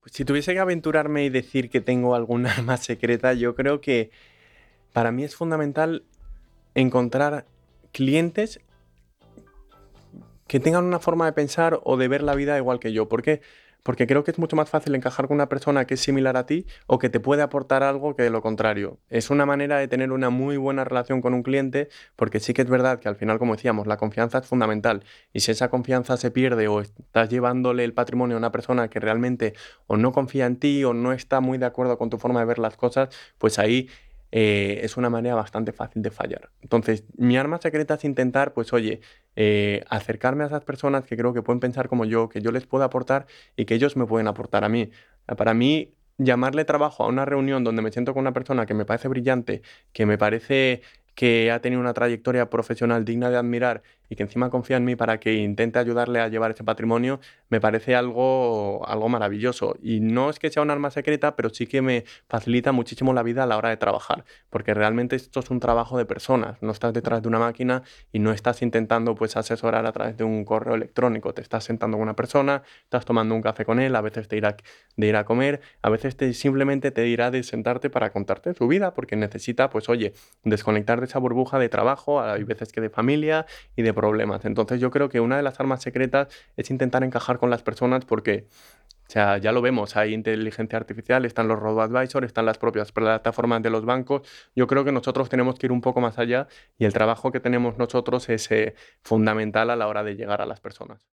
Pues si tuviese que aventurarme y decir que tengo algún arma secreta, yo creo que para mí es fundamental encontrar clientes que tengan una forma de pensar o de ver la vida igual que yo. ¿Por qué? Porque creo que es mucho más fácil encajar con una persona que es similar a ti o que te puede aportar algo que lo contrario. Es una manera de tener una muy buena relación con un cliente porque sí que es verdad que al final, como decíamos, la confianza es fundamental y si esa confianza se pierde o estás llevándole el patrimonio a una persona que realmente o no confía en ti o no está muy de acuerdo con tu forma de ver las cosas, pues ahí eh, es una manera bastante fácil de fallar. Entonces, mi arma secreta es intentar, pues oye, eh, acercarme a esas personas que creo que pueden pensar como yo, que yo les puedo aportar y que ellos me pueden aportar a mí. Para mí, llamarle trabajo a una reunión donde me siento con una persona que me parece brillante, que me parece que ha tenido una trayectoria profesional digna de admirar y que encima confía en mí para que intente ayudarle a llevar ese patrimonio, me parece algo, algo maravilloso. Y no es que sea un arma secreta, pero sí que me facilita muchísimo la vida a la hora de trabajar, porque realmente esto es un trabajo de personas, no estás detrás de una máquina y no estás intentando pues asesorar a través de un correo electrónico, te estás sentando con una persona, estás tomando un café con él, a veces te irá de ir a comer, a veces te, simplemente te dirá de sentarte para contarte su vida, porque necesita pues oye, desconectar de esa burbuja de trabajo, hay veces que de familia y de problemas. Entonces yo creo que una de las armas secretas es intentar encajar con las personas porque o sea, ya lo vemos, hay inteligencia artificial, están los robo-advisors, están las propias plataformas de los bancos. Yo creo que nosotros tenemos que ir un poco más allá y el trabajo que tenemos nosotros es eh, fundamental a la hora de llegar a las personas.